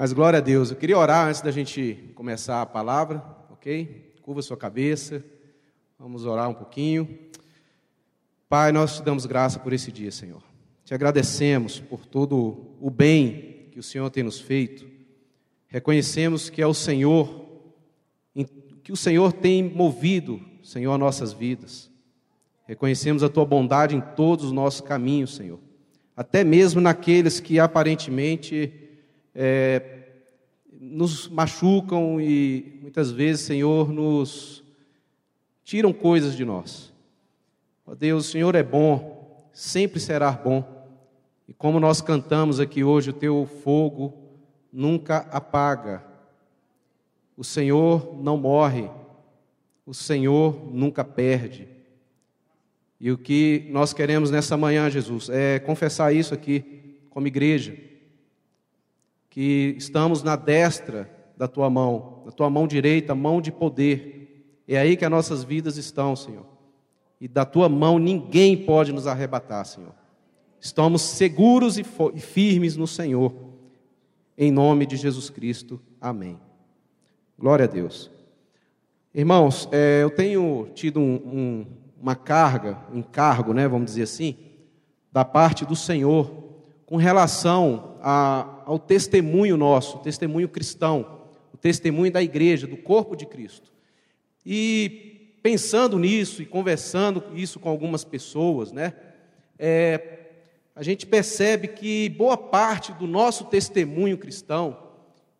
Mas glória a Deus. Eu queria orar antes da gente começar a palavra, ok? Curva sua cabeça. Vamos orar um pouquinho. Pai, nós te damos graça por esse dia, Senhor. Te agradecemos por todo o bem que o Senhor tem nos feito. Reconhecemos que é o Senhor, que o Senhor tem movido, Senhor, nossas vidas. Reconhecemos a tua bondade em todos os nossos caminhos, Senhor. Até mesmo naqueles que aparentemente é, nos machucam e muitas vezes, Senhor, nos tiram coisas de nós. Ó Deus, o Senhor é bom, sempre será bom. E como nós cantamos aqui hoje, o teu fogo nunca apaga. O Senhor não morre, o Senhor nunca perde. E o que nós queremos nessa manhã, Jesus, é confessar isso aqui como igreja que estamos na destra da tua mão, na tua mão direita, mão de poder. É aí que as nossas vidas estão, Senhor. E da tua mão ninguém pode nos arrebatar, Senhor. Estamos seguros e firmes no Senhor. Em nome de Jesus Cristo. Amém. Glória a Deus. Irmãos, é, eu tenho tido um, um, uma carga, um encargo, né, vamos dizer assim, da parte do Senhor com relação a, ao testemunho nosso, testemunho cristão, o testemunho da igreja, do corpo de Cristo. E pensando nisso e conversando isso com algumas pessoas, né, é, a gente percebe que boa parte do nosso testemunho cristão,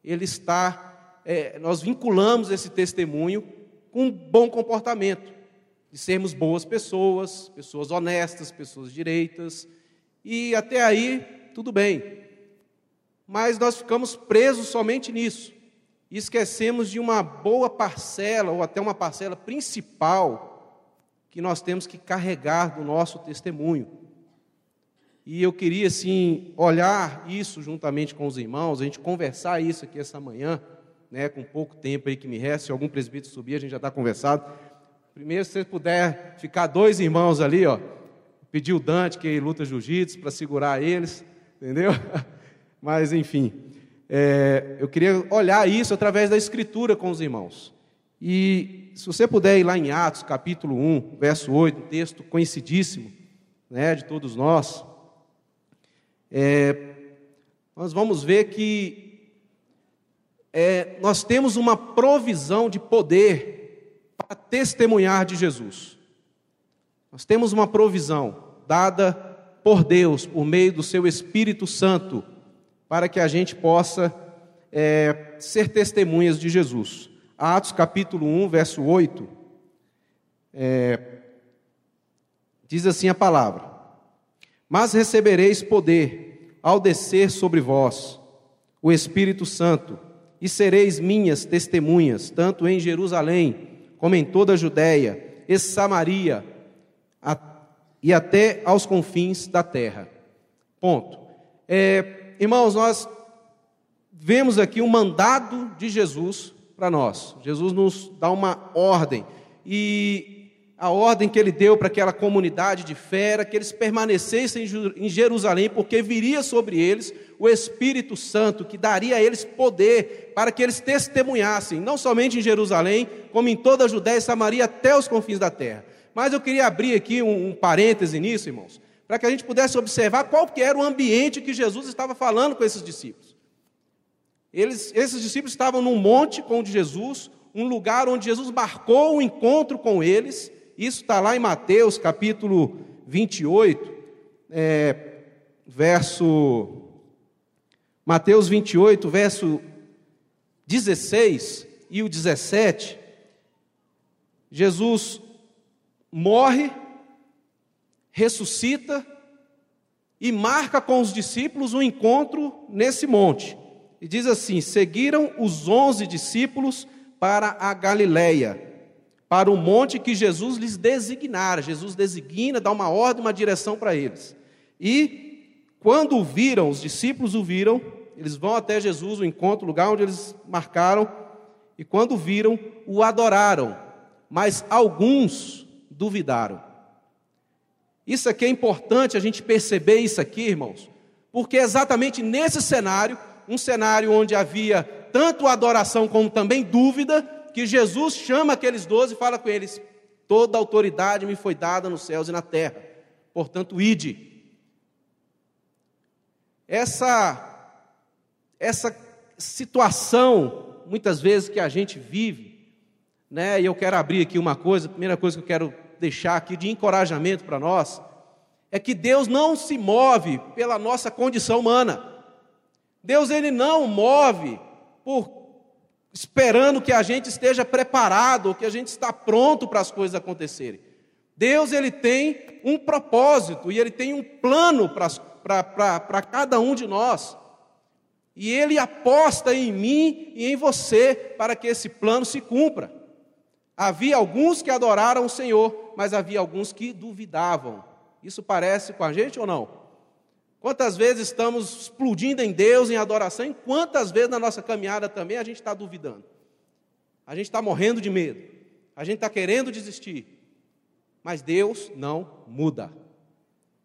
ele está, é, nós vinculamos esse testemunho com um bom comportamento, de sermos boas pessoas, pessoas honestas, pessoas direitas, e até aí tudo bem. Mas nós ficamos presos somente nisso. E esquecemos de uma boa parcela, ou até uma parcela principal, que nós temos que carregar do nosso testemunho. E eu queria, assim, olhar isso juntamente com os irmãos, a gente conversar isso aqui essa manhã, né, com pouco tempo aí que me resta, se algum presbítero subir, a gente já está conversado. Primeiro, se você puder ficar dois irmãos ali, ó, pedir o Dante, que luta jiu-jitsu, para segurar eles entendeu? Mas, enfim, é, eu queria olhar isso através da Escritura com os irmãos. E se você puder ir lá em Atos, capítulo 1, verso 8, um texto conhecidíssimo né, de todos nós, é, nós vamos ver que é, nós temos uma provisão de poder para testemunhar de Jesus. Nós temos uma provisão dada por Deus, por meio do seu Espírito Santo, para que a gente possa é, ser testemunhas de Jesus. Atos capítulo 1, verso 8, é, diz assim a palavra: Mas recebereis poder ao descer sobre vós o Espírito Santo, e sereis minhas testemunhas, tanto em Jerusalém, como em toda a Judéia e Samaria, e até aos confins da terra. Ponto. É, irmãos, nós vemos aqui um mandado de Jesus para nós. Jesus nos dá uma ordem. E a ordem que ele deu para aquela comunidade de fé era que eles permanecessem em Jerusalém, porque viria sobre eles o Espírito Santo, que daria a eles poder para que eles testemunhassem, não somente em Jerusalém, como em toda a Judéia e Samaria, até os confins da terra. Mas eu queria abrir aqui um, um parêntese nisso, irmãos, para que a gente pudesse observar qual que era o ambiente que Jesus estava falando com esses discípulos. Eles, esses discípulos estavam num monte com Jesus, um lugar onde Jesus marcou o encontro com eles. Isso está lá em Mateus capítulo 28, é, verso. Mateus 28, verso 16 e o 17. Jesus morre, ressuscita e marca com os discípulos um encontro nesse monte. E diz assim: seguiram os onze discípulos para a Galileia, para o monte que Jesus lhes designara. Jesus designa, dá uma ordem, uma direção para eles. E quando o viram, os discípulos o viram, eles vão até Jesus, o encontro, o lugar onde eles marcaram, e quando viram, o adoraram. Mas alguns duvidaram. Isso aqui é importante a gente perceber isso aqui, irmãos, porque é exatamente nesse cenário um cenário onde havia tanto adoração como também dúvida, que Jesus chama aqueles doze e fala com eles: Toda autoridade me foi dada nos céus e na terra, portanto, ide. Essa, essa situação, muitas vezes, que a gente vive, né, e eu quero abrir aqui uma coisa, a primeira coisa que eu quero deixar aqui de encorajamento para nós, é que Deus não se move pela nossa condição humana. Deus ele não move por esperando que a gente esteja preparado, que a gente está pronto para as coisas acontecerem. Deus ele tem um propósito e ele tem um plano para cada um de nós. E ele aposta em mim e em você para que esse plano se cumpra. Havia alguns que adoraram o Senhor, mas havia alguns que duvidavam. Isso parece com a gente ou não? Quantas vezes estamos explodindo em Deus, em adoração, e quantas vezes na nossa caminhada também a gente está duvidando. A gente está morrendo de medo. A gente está querendo desistir. Mas Deus não muda.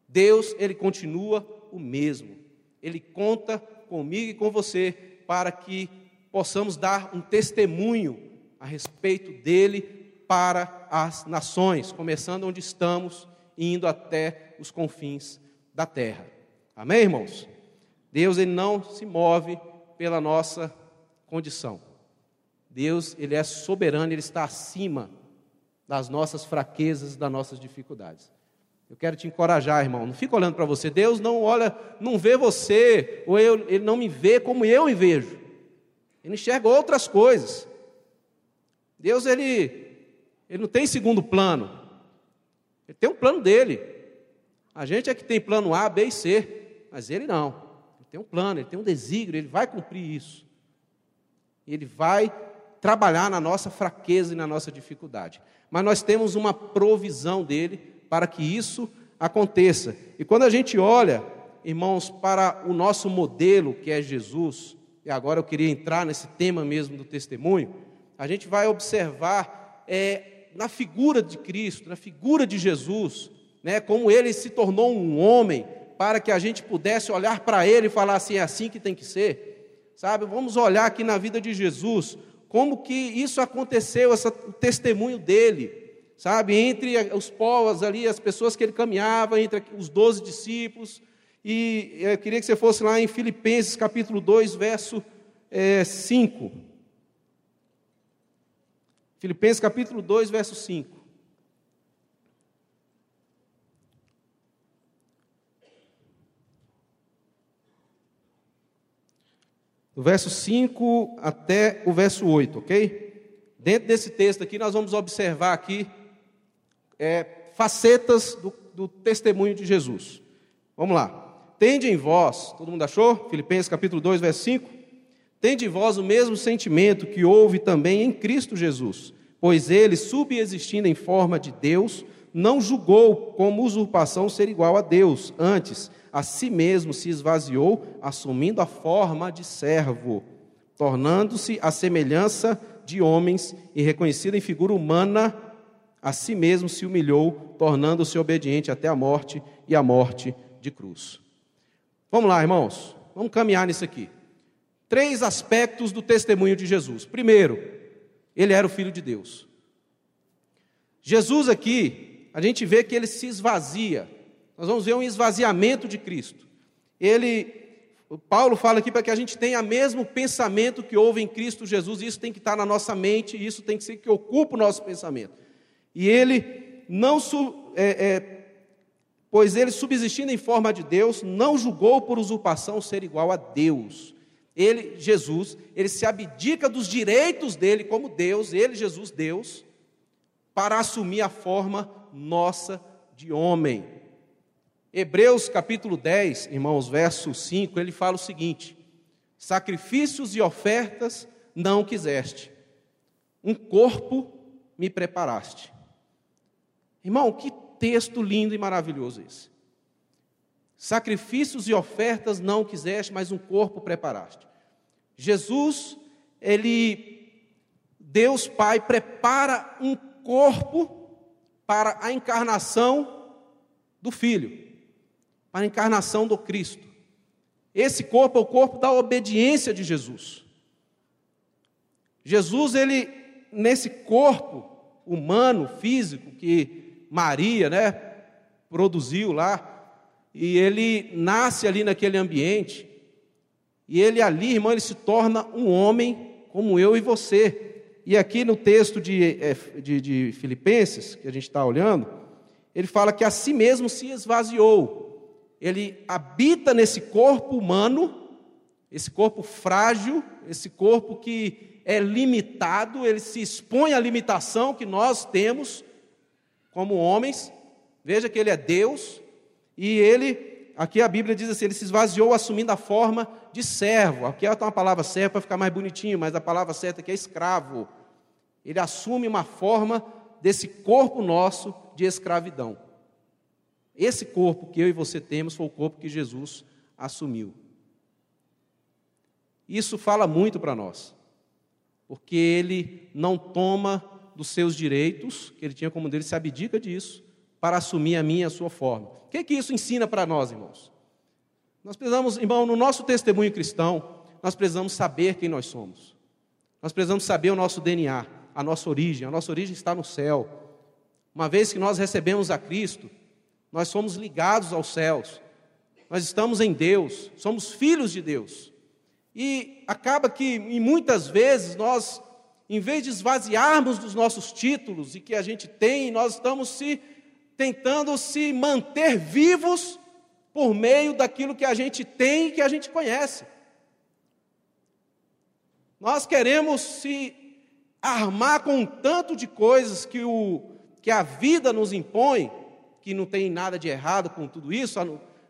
Deus, Ele continua o mesmo. Ele conta comigo e com você para que possamos dar um testemunho a respeito dele para as nações, começando onde estamos e indo até os confins da terra. Amém, irmãos? Deus ele não se move pela nossa condição. Deus ele é soberano, ele está acima das nossas fraquezas, das nossas dificuldades. Eu quero te encorajar, irmão. Não fica olhando para você. Deus não olha, não vê você, ou eu, ele não me vê como eu me vejo. Ele enxerga outras coisas. Deus ele, ele não tem segundo plano. Ele tem um plano dele. A gente é que tem plano A, B e C. Mas ele não. Ele tem um plano, ele tem um desígnio, ele vai cumprir isso. Ele vai trabalhar na nossa fraqueza e na nossa dificuldade. Mas nós temos uma provisão dele para que isso aconteça. E quando a gente olha, irmãos, para o nosso modelo, que é Jesus, e agora eu queria entrar nesse tema mesmo do testemunho, a gente vai observar é, na figura de Cristo, na figura de Jesus, né, como ele se tornou um homem, para que a gente pudesse olhar para ele e falar assim, é assim que tem que ser. Sabe? Vamos olhar aqui na vida de Jesus, como que isso aconteceu, o testemunho dele, sabe? Entre os povos ali, as pessoas que ele caminhava, entre os doze discípulos. E eu queria que você fosse lá em Filipenses capítulo 2, verso é, 5. Filipenses capítulo 2, verso 5. do verso 5 até o verso 8, ok? Dentro desse texto aqui, nós vamos observar aqui é, facetas do, do testemunho de Jesus. Vamos lá. Tende em vós, todo mundo achou? Filipenses capítulo 2, verso 5. Tende vós o mesmo sentimento que houve também em Cristo Jesus, pois ele, subexistindo em forma de Deus, não julgou como usurpação ser igual a Deus, antes a si mesmo se esvaziou, assumindo a forma de servo, tornando-se a semelhança de homens e reconhecido em figura humana, a si mesmo se humilhou, tornando-se obediente até a morte e a morte de cruz. Vamos lá, irmãos, vamos caminhar nisso aqui. Três aspectos do testemunho de Jesus. Primeiro, ele era o filho de Deus. Jesus aqui, a gente vê que ele se esvazia, nós vamos ver um esvaziamento de Cristo. Ele, Paulo fala aqui para que a gente tenha o mesmo pensamento que houve em Cristo Jesus, isso tem que estar na nossa mente, isso tem que ser que ocupa o nosso pensamento. E ele não, é, é, pois ele subsistindo em forma de Deus, não julgou por usurpação ser igual a Deus. Ele, Jesus, ele se abdica dos direitos dele como Deus, ele, Jesus, Deus, para assumir a forma nossa de homem. Hebreus capítulo 10, irmãos, verso 5, ele fala o seguinte: Sacrifícios e ofertas não quiseste, um corpo me preparaste. Irmão, que texto lindo e maravilhoso esse. Sacrifícios e ofertas não quiseste, mas um corpo preparaste. Jesus, ele, Deus Pai, prepara um corpo para a encarnação do Filho para a encarnação do Cristo. Esse corpo é o corpo da obediência de Jesus. Jesus, ele, nesse corpo humano, físico, que Maria, né, produziu lá, e ele nasce ali naquele ambiente, e ele ali, irmão, ele se torna um homem como eu e você. E aqui no texto de, é, de, de Filipenses, que a gente está olhando, ele fala que a si mesmo se esvaziou. Ele habita nesse corpo humano, esse corpo frágil, esse corpo que é limitado, ele se expõe à limitação que nós temos como homens. Veja que ele é Deus e ele, aqui a Bíblia diz assim, ele se esvaziou assumindo a forma de servo. Aqui está uma palavra certa para ficar mais bonitinho, mas a palavra certa aqui é escravo. Ele assume uma forma desse corpo nosso de escravidão. Esse corpo que eu e você temos foi o corpo que Jesus assumiu. Isso fala muito para nós porque ele não toma dos seus direitos, que ele tinha como dele, se abdica disso, para assumir a minha e a sua forma. O que, é que isso ensina para nós, irmãos? Nós precisamos, irmão, no nosso testemunho cristão, nós precisamos saber quem nós somos. Nós precisamos saber o nosso DNA, a nossa origem. A nossa origem está no céu. Uma vez que nós recebemos a Cristo, nós somos ligados aos céus. Nós estamos em Deus, somos filhos de Deus. E acaba que, em muitas vezes, nós, em vez de esvaziarmos dos nossos títulos e que a gente tem, nós estamos se tentando se manter vivos por meio daquilo que a gente tem e que a gente conhece. Nós queremos se armar com um tanto de coisas que, o, que a vida nos impõe, que não tem nada de errado com tudo isso,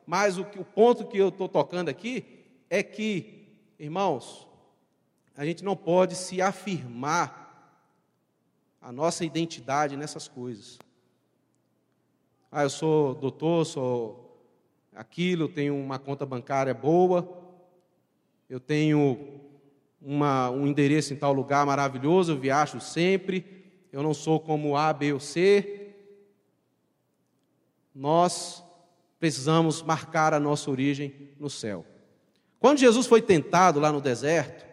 mas o, o ponto que eu estou tocando aqui é que Irmãos, a gente não pode se afirmar a nossa identidade nessas coisas. Ah, eu sou doutor, sou aquilo, tenho uma conta bancária boa, eu tenho uma, um endereço em tal lugar maravilhoso, eu viajo sempre, eu não sou como A, B ou C. Nós precisamos marcar a nossa origem no céu. Quando Jesus foi tentado lá no deserto,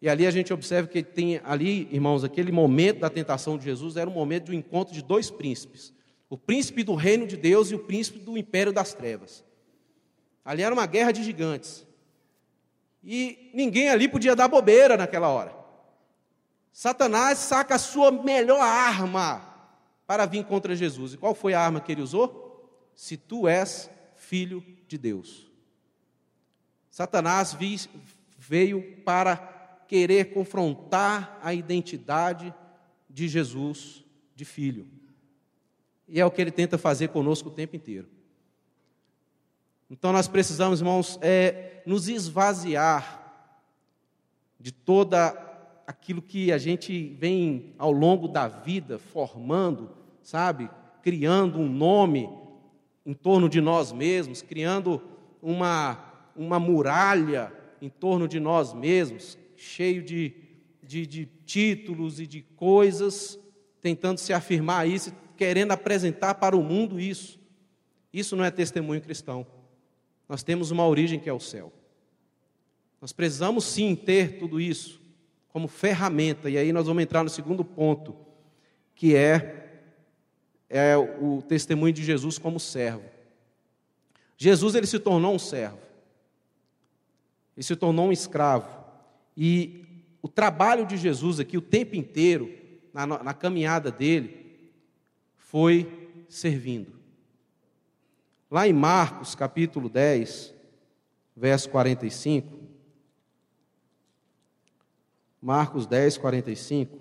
e ali a gente observa que tem ali, irmãos, aquele momento da tentação de Jesus era um momento de um encontro de dois príncipes: o príncipe do reino de Deus e o príncipe do império das trevas. Ali era uma guerra de gigantes. E ninguém ali podia dar bobeira naquela hora. Satanás saca a sua melhor arma para vir contra Jesus. E qual foi a arma que ele usou? Se tu és filho de Deus. Satanás veio para querer confrontar a identidade de Jesus, de filho. E é o que ele tenta fazer conosco o tempo inteiro. Então nós precisamos, irmãos, é, nos esvaziar de toda aquilo que a gente vem ao longo da vida formando, sabe? Criando um nome em torno de nós mesmos, criando uma uma muralha em torno de nós mesmos, cheio de, de, de títulos e de coisas, tentando se afirmar isso, querendo apresentar para o mundo isso. Isso não é testemunho cristão. Nós temos uma origem que é o céu. Nós precisamos sim ter tudo isso como ferramenta, e aí nós vamos entrar no segundo ponto, que é, é o testemunho de Jesus como servo. Jesus ele se tornou um servo. Ele se tornou um escravo. E o trabalho de Jesus aqui, o tempo inteiro, na, na caminhada dele, foi servindo. Lá em Marcos, capítulo 10, verso 45. Marcos 10, 45.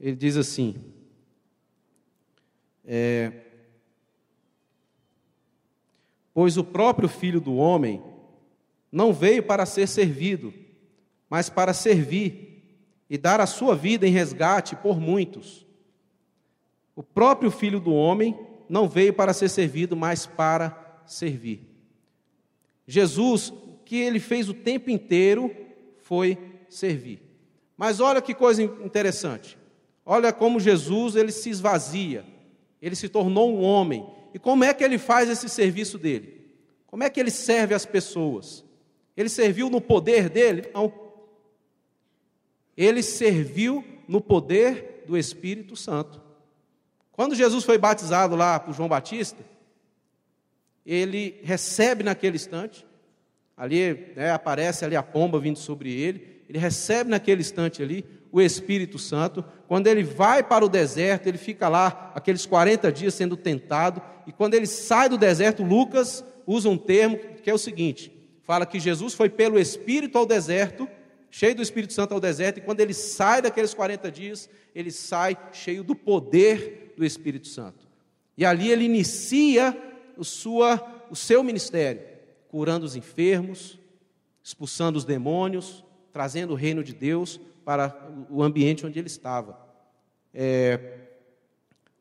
Ele diz assim: é, Pois o próprio Filho do Homem não veio para ser servido, mas para servir e dar a sua vida em resgate por muitos. O próprio Filho do Homem não veio para ser servido, mas para servir. Jesus, que ele fez o tempo inteiro foi servir. Mas olha que coisa interessante. Olha como Jesus ele se esvazia. Ele se tornou um homem. E como é que ele faz esse serviço dele? Como é que ele serve as pessoas? Ele serviu no poder dele? Não. Ele serviu no poder do Espírito Santo. Quando Jesus foi batizado lá por João Batista, ele recebe naquele instante, ali né, aparece ali a pomba vindo sobre ele, ele recebe naquele instante ali o Espírito Santo. Quando ele vai para o deserto, ele fica lá aqueles 40 dias sendo tentado, e quando ele sai do deserto, Lucas usa um termo que é o seguinte: fala que Jesus foi pelo Espírito ao deserto, cheio do Espírito Santo ao deserto, e quando ele sai daqueles 40 dias, ele sai cheio do poder do Espírito Santo. E ali ele inicia o, sua, o seu ministério, curando os enfermos, expulsando os demônios, trazendo o reino de Deus para o ambiente onde ele estava. É,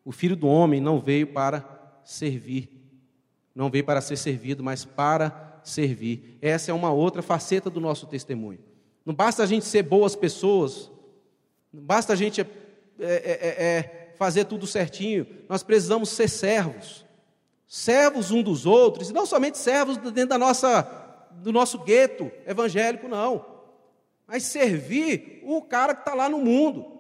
o filho do homem não veio para servir, não veio para ser servido, mas para servir. Essa é uma outra faceta do nosso testemunho. Não basta a gente ser boas pessoas, não basta a gente é, é, é, é fazer tudo certinho, nós precisamos ser servos, servos um dos outros, e não somente servos dentro da nossa, do nosso gueto evangélico, não mas servir o cara que está lá no mundo.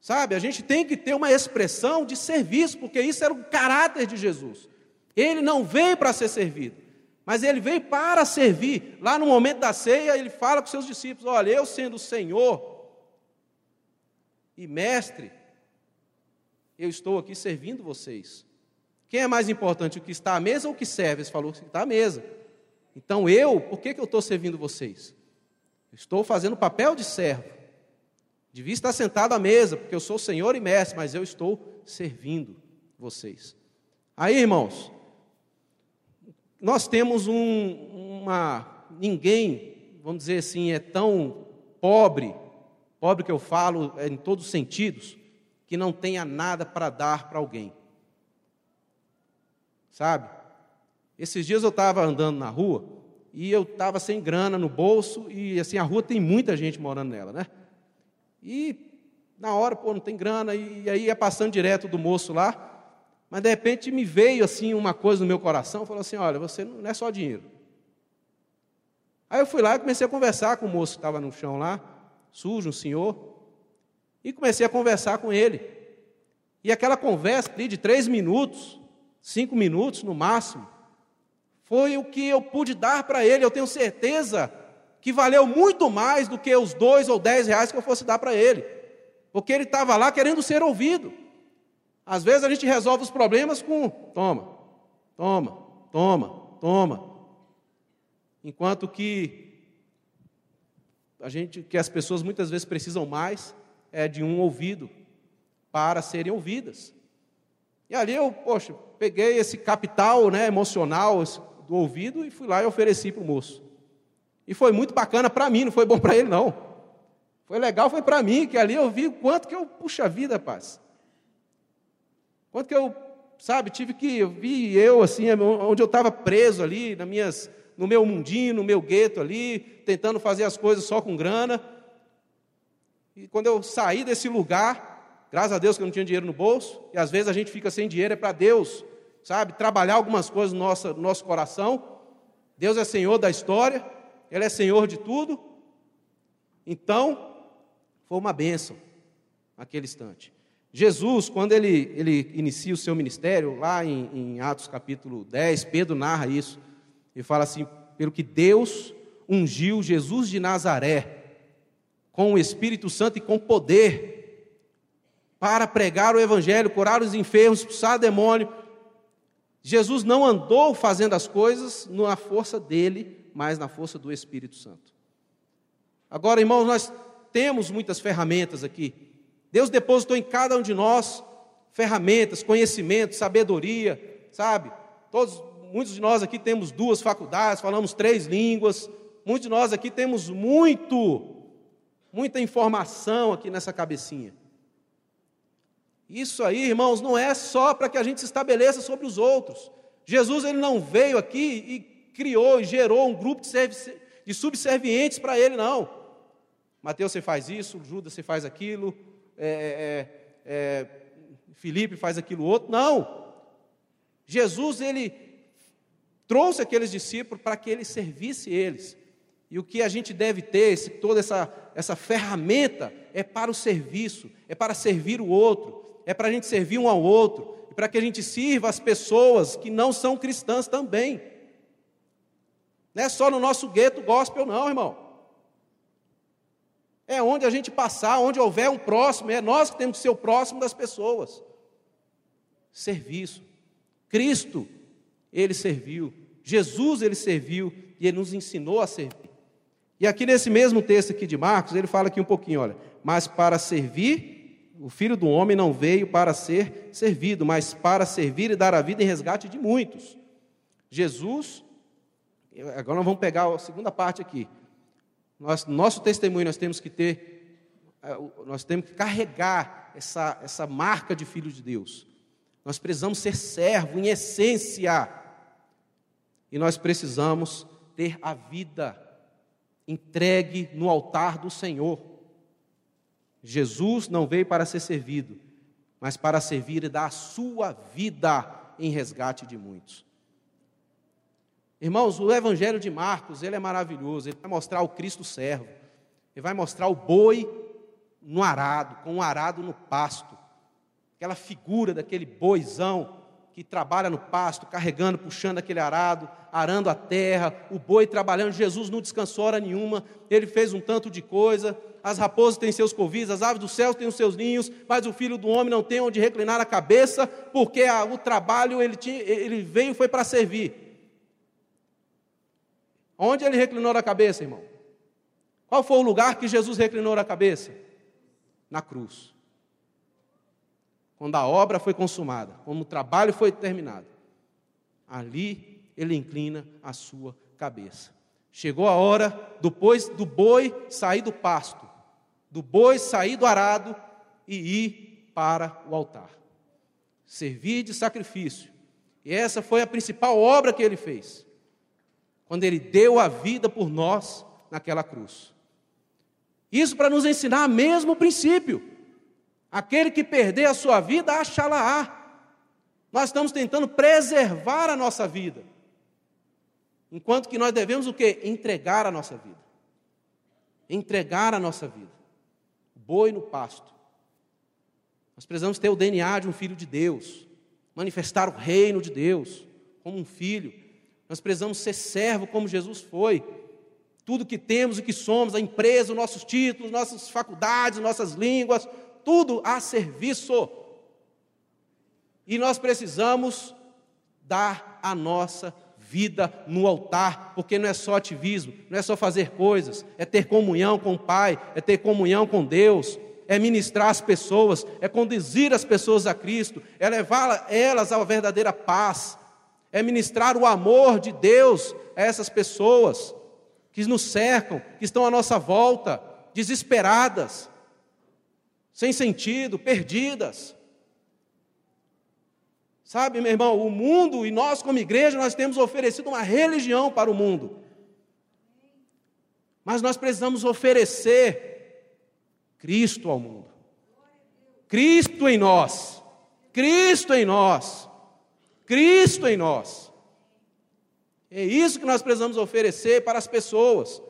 Sabe, a gente tem que ter uma expressão de serviço, porque isso era o caráter de Jesus. Ele não veio para ser servido, mas ele veio para servir. Lá no momento da ceia, ele fala com seus discípulos: Olha, eu sendo Senhor e Mestre, eu estou aqui servindo vocês. Quem é mais importante, o que está à mesa ou o que serve? Ele falou que está à mesa. Então eu, por que, que eu estou servindo vocês? Estou fazendo o papel de servo. Devia estar sentado à mesa, porque eu sou Senhor e Mestre, mas eu estou servindo vocês. Aí, irmãos, nós temos um, uma. Ninguém, vamos dizer assim, é tão pobre, pobre que eu falo é em todos os sentidos, que não tenha nada para dar para alguém. Sabe? Esses dias eu estava andando na rua e eu estava sem grana no bolso, e assim, a rua tem muita gente morando nela, né? E na hora, pô, não tem grana, e, aí ia passando direto do moço lá, mas de repente me veio assim uma coisa no meu coração, falou assim, olha, você não é só dinheiro. Aí eu fui lá e comecei a conversar com o moço que estava no chão lá, sujo, um senhor, e comecei a conversar com ele. E aquela conversa ali de três minutos, cinco minutos no máximo, foi o que eu pude dar para ele. Eu tenho certeza que valeu muito mais do que os dois ou dez reais que eu fosse dar para ele, porque ele estava lá querendo ser ouvido. Às vezes a gente resolve os problemas com toma, toma, toma, toma, enquanto que a gente, que as pessoas muitas vezes precisam mais é de um ouvido para serem ouvidas. E ali eu, poxa, peguei esse capital né, emocional, do ouvido e fui lá e ofereci para o moço. E foi muito bacana para mim, não foi bom para ele, não. Foi legal, foi para mim, que ali eu vi o quanto que eu, puxa vida, paz. Quanto que eu, sabe, tive que, eu vi eu, assim, onde eu estava preso ali, nas minhas, no meu mundinho, no meu gueto ali, tentando fazer as coisas só com grana. E quando eu saí desse lugar, graças a Deus que eu não tinha dinheiro no bolso, e às vezes a gente fica sem dinheiro, é para Deus sabe, trabalhar algumas coisas no nosso, no nosso coração. Deus é Senhor da história, Ele é Senhor de tudo. Então, foi uma bênção naquele instante. Jesus, quando ele, ele inicia o seu ministério, lá em, em Atos capítulo 10, Pedro narra isso. Ele fala assim: pelo que Deus ungiu Jesus de Nazaré com o Espírito Santo e com poder para pregar o Evangelho, curar os enfermos, expulsar demônio, Jesus não andou fazendo as coisas na força dele, mas na força do Espírito Santo. Agora, irmãos, nós temos muitas ferramentas aqui. Deus depositou em cada um de nós ferramentas, conhecimento, sabedoria, sabe? Todos, muitos de nós aqui temos duas faculdades, falamos três línguas. Muitos de nós aqui temos muito, muita informação aqui nessa cabecinha. Isso aí, irmãos, não é só para que a gente se estabeleça sobre os outros. Jesus ele não veio aqui e criou e gerou um grupo de, de subservientes para ele, não. Mateus, você faz isso, Judas, você faz aquilo, é, é, é, Felipe faz aquilo outro. Não. Jesus, ele trouxe aqueles discípulos para que ele servisse eles. E o que a gente deve ter, esse, toda essa, essa ferramenta, é para o serviço, é para servir o outro, é para a gente servir um ao outro, e para que a gente sirva as pessoas que não são cristãs também. Não é só no nosso gueto gospel, não, irmão. É onde a gente passar, onde houver um próximo, é nós que temos que ser o próximo das pessoas. Serviço. Cristo, ele serviu. Jesus, ele serviu e ele nos ensinou a servir. E aqui nesse mesmo texto aqui de Marcos, ele fala aqui um pouquinho, olha, mas para servir, o filho do homem não veio para ser servido, mas para servir e dar a vida em resgate de muitos. Jesus, agora nós vamos pegar a segunda parte aqui. Nós, nosso testemunho nós temos que ter, é, nós temos que carregar essa, essa marca de filho de Deus. Nós precisamos ser servo em essência. E nós precisamos ter a vida entregue no altar do Senhor. Jesus não veio para ser servido, mas para servir e dar a sua vida em resgate de muitos. Irmãos, o Evangelho de Marcos, ele é maravilhoso, ele vai mostrar o Cristo servo, ele vai mostrar o boi no arado, com o arado no pasto, aquela figura daquele boizão que trabalha no pasto, carregando, puxando aquele arado, arando a terra, o boi trabalhando. Jesus não descansou hora nenhuma, ele fez um tanto de coisa. As raposas têm seus covis, as aves do céu têm os seus ninhos, mas o filho do homem não tem onde reclinar a cabeça, porque a, o trabalho ele, tinha, ele veio foi para servir. Onde ele reclinou a cabeça, irmão? Qual foi o lugar que Jesus reclinou a cabeça? Na cruz quando a obra foi consumada, quando o trabalho foi terminado, ali ele inclina a sua cabeça. Chegou a hora depois do boi sair do pasto, do boi sair do arado e ir para o altar. Servir de sacrifício. E essa foi a principal obra que ele fez. Quando ele deu a vida por nós naquela cruz. Isso para nos ensinar o mesmo princípio. Aquele que perder a sua vida, achá-la-á. Nós estamos tentando preservar a nossa vida. Enquanto que nós devemos o quê? Entregar a nossa vida. Entregar a nossa vida. Boi no pasto. Nós precisamos ter o DNA de um filho de Deus. Manifestar o reino de Deus como um filho. Nós precisamos ser servo como Jesus foi. Tudo que temos e que somos, a empresa, os nossos títulos, nossas faculdades, nossas línguas, tudo a serviço. E nós precisamos dar a nossa vida no altar, porque não é só ativismo, não é só fazer coisas, é ter comunhão com o Pai, é ter comunhão com Deus, é ministrar as pessoas, é conduzir as pessoas a Cristo, é levar elas à verdadeira paz, é ministrar o amor de Deus a essas pessoas que nos cercam, que estão à nossa volta, desesperadas sem sentido, perdidas. Sabe, meu irmão, o mundo e nós, como igreja, nós temos oferecido uma religião para o mundo. Mas nós precisamos oferecer Cristo ao mundo. Cristo em nós. Cristo em nós. Cristo em nós. É isso que nós precisamos oferecer para as pessoas.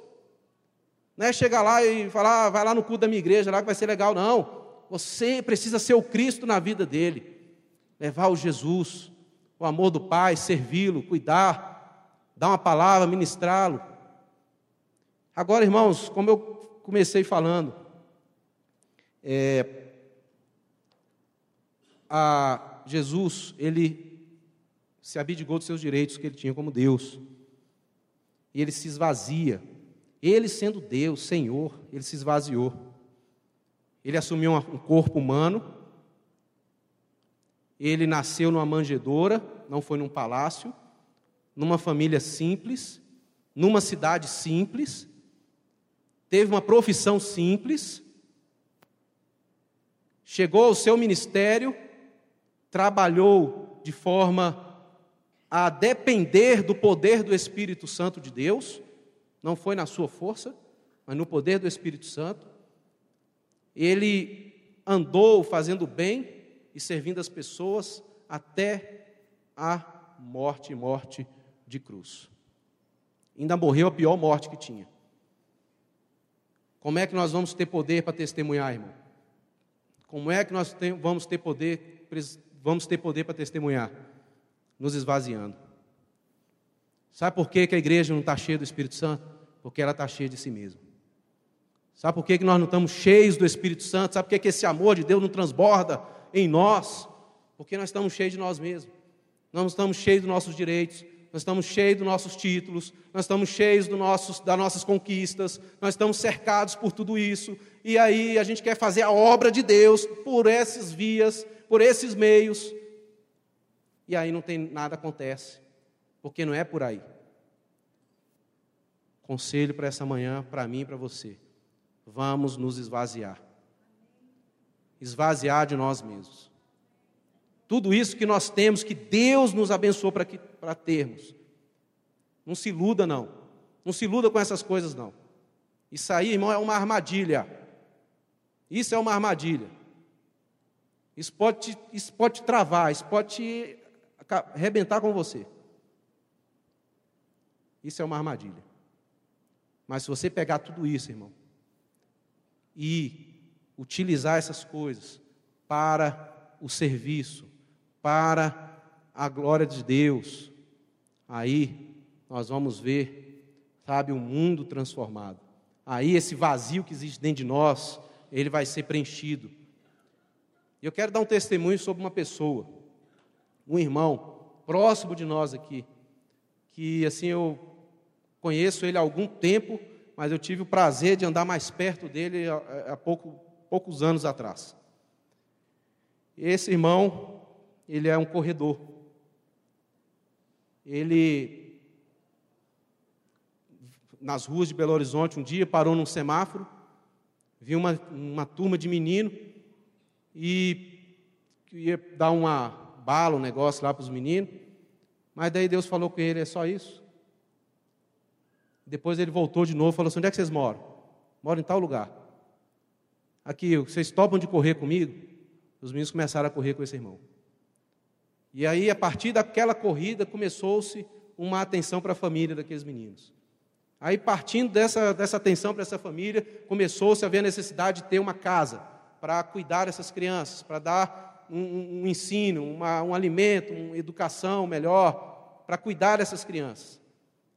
Não é chegar lá e falar, ah, vai lá no culto da minha igreja, lá que vai ser legal, não. Você precisa ser o Cristo na vida dele. Levar o Jesus, o amor do Pai, servi-lo, cuidar, dar uma palavra, ministrá-lo. Agora, irmãos, como eu comecei falando, é, a Jesus, ele se abdicou dos seus direitos que ele tinha como Deus. E ele se esvazia ele, sendo Deus, Senhor, ele se esvaziou. Ele assumiu um corpo humano. Ele nasceu numa manjedoura, não foi num palácio, numa família simples, numa cidade simples, teve uma profissão simples, chegou ao seu ministério, trabalhou de forma a depender do poder do Espírito Santo de Deus, não foi na sua força, mas no poder do Espírito Santo. Ele andou fazendo bem e servindo as pessoas até a morte morte de cruz. Ainda morreu a pior morte que tinha. Como é que nós vamos ter poder para testemunhar, irmão? Como é que nós vamos ter poder, vamos ter poder para testemunhar? Nos esvaziando. Sabe por que, que a igreja não está cheia do Espírito Santo? Porque ela está cheia de si mesma. Sabe por que, que nós não estamos cheios do Espírito Santo? Sabe por que, que esse amor de Deus não transborda em nós? Porque nós estamos cheios de nós mesmos. Nós não estamos cheios dos nossos direitos, nós estamos cheios dos nossos títulos, nós estamos cheios do nossos, das nossas conquistas, nós estamos cercados por tudo isso, e aí a gente quer fazer a obra de Deus por essas vias, por esses meios, e aí não tem nada acontece, porque não é por aí. Conselho para essa manhã, para mim e para você: vamos nos esvaziar esvaziar de nós mesmos. Tudo isso que nós temos, que Deus nos abençoou para termos. Não se iluda, não. Não se iluda com essas coisas, não. Isso aí, irmão, é uma armadilha. Isso é uma armadilha. Isso pode te, isso pode te travar, isso pode te arrebentar com você. Isso é uma armadilha. Mas se você pegar tudo isso, irmão, e utilizar essas coisas para o serviço, para a glória de Deus, aí nós vamos ver, sabe, um mundo transformado. Aí esse vazio que existe dentro de nós, ele vai ser preenchido. E eu quero dar um testemunho sobre uma pessoa, um irmão próximo de nós aqui, que assim eu conheço ele há algum tempo, mas eu tive o prazer de andar mais perto dele há, pouco, poucos anos atrás. Esse irmão, ele é um corredor. Ele, nas ruas de Belo Horizonte, um dia parou num semáforo, viu uma, uma turma de menino e ia dar uma bala, um negócio lá para os meninos, mas daí Deus falou com ele: é só isso. Depois ele voltou de novo e falou assim: onde é que vocês moram? Moro em tal lugar. Aqui, vocês topam de correr comigo? Os meninos começaram a correr com esse irmão. E aí, a partir daquela corrida, começou-se uma atenção para a família daqueles meninos. Aí, partindo dessa, dessa atenção para essa família, começou-se a ver a necessidade de ter uma casa para cuidar dessas crianças, para dar um, um ensino, uma, um alimento, uma educação melhor, para cuidar dessas crianças.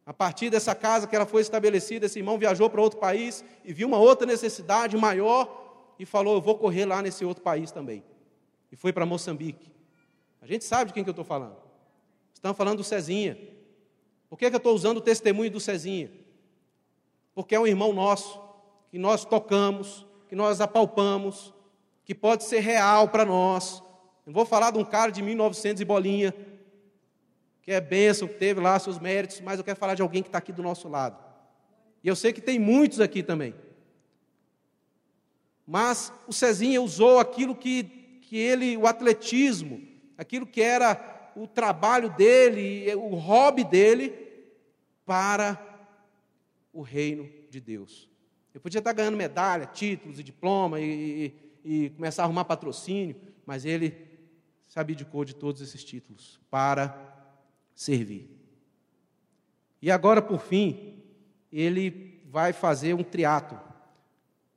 A partir dessa casa que ela foi estabelecida, esse irmão viajou para outro país e viu uma outra necessidade maior e falou: Eu vou correr lá nesse outro país também. E foi para Moçambique. A gente sabe de quem que eu estou falando. Estamos falando do Cezinha. Por que, que eu estou usando o testemunho do Cezinha? Porque é um irmão nosso, que nós tocamos, que nós apalpamos, que pode ser real para nós. Não vou falar de um cara de 1900 e bolinha, que é bênção, que teve lá seus méritos, mas eu quero falar de alguém que está aqui do nosso lado. E eu sei que tem muitos aqui também. Mas o Cezinha usou aquilo que, que ele, o atletismo, aquilo que era o trabalho dele, o hobby dele, para o reino de Deus. Eu podia estar ganhando medalha, títulos e diploma e, e, e começar a arrumar patrocínio, mas ele se abdicou de todos esses títulos para servir. E agora, por fim, ele vai fazer um triato.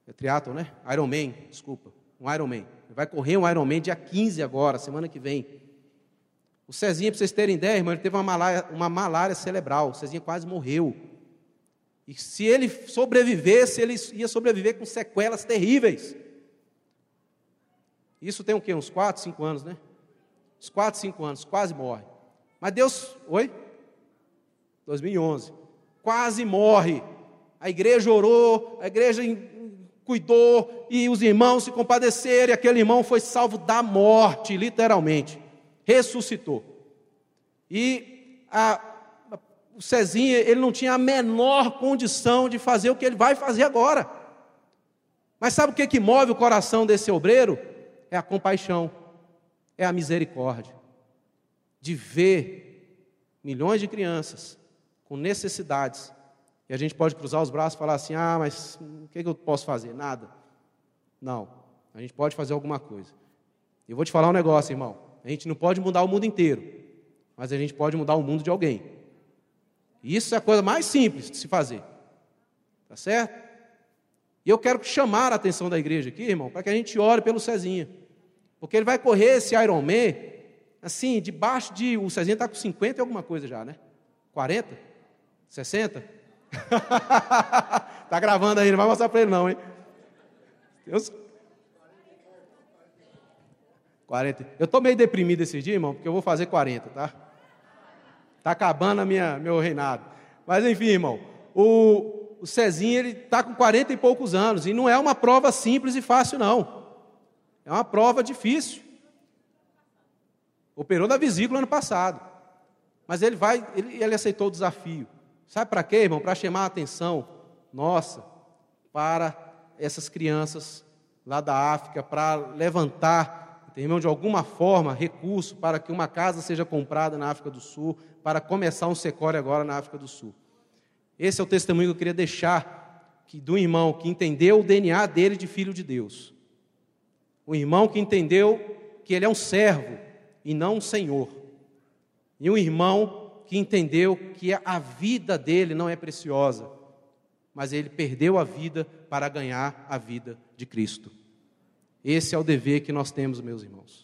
É triato, né? Ironman, desculpa. Um Ironman. Vai correr um Ironman dia 15 agora, semana que vem. O Cezinha, para vocês terem ideia, irmão, ele teve uma malária, uma malária cerebral. O Cezinha quase morreu. E se ele sobrevivesse, ele ia sobreviver com sequelas terríveis. Isso tem o quê? Uns 4, 5 anos, né? Uns 4, 5 anos, quase morre. Mas Deus, oi? 2011. Quase morre. A igreja orou, a igreja cuidou e os irmãos se compadeceram, e aquele irmão foi salvo da morte, literalmente. Ressuscitou. E a, a, o Cezinha, ele não tinha a menor condição de fazer o que ele vai fazer agora. Mas sabe o que, que move o coração desse obreiro? É a compaixão, é a misericórdia. De ver milhões de crianças com necessidades e a gente pode cruzar os braços e falar assim: ah, mas o que, eu posso fazer? Nada. Não. A gente pode fazer alguma coisa. Eu vou te falar um negócio, irmão. A gente não pode mudar o mundo inteiro, mas a gente pode mudar o mundo de alguém. Isso é a coisa mais simples de se fazer. Tá certo? E eu quero chamar a atenção da igreja aqui, irmão, para que a gente ore pelo Cezinha. Porque ele vai correr esse Iron Man, assim, debaixo de. O Cezinha está com 50 e alguma coisa já, né? 40? 60? tá gravando aí, não vai mostrar para ele, não, hein? Deus. 40. Eu estou meio deprimido esse dia, irmão, porque eu vou fazer 40, tá? Está acabando a minha, meu reinado. Mas enfim, irmão, o, o Cezinho ele está com 40 e poucos anos e não é uma prova simples e fácil, não. É uma prova difícil. Operou na vesícula ano passado. Mas ele vai, ele, ele aceitou o desafio. Sabe para quê, irmão? Para chamar a atenção nossa para essas crianças lá da África, para levantar, irmão, de alguma forma, recurso para que uma casa seja comprada na África do Sul, para começar um secório agora na África do Sul. Esse é o testemunho que eu queria deixar que, do irmão que entendeu o DNA dele de filho de Deus. O irmão que entendeu que ele é um servo e não um senhor. E um irmão que entendeu que a vida dele não é preciosa, mas ele perdeu a vida para ganhar a vida de Cristo. Esse é o dever que nós temos, meus irmãos.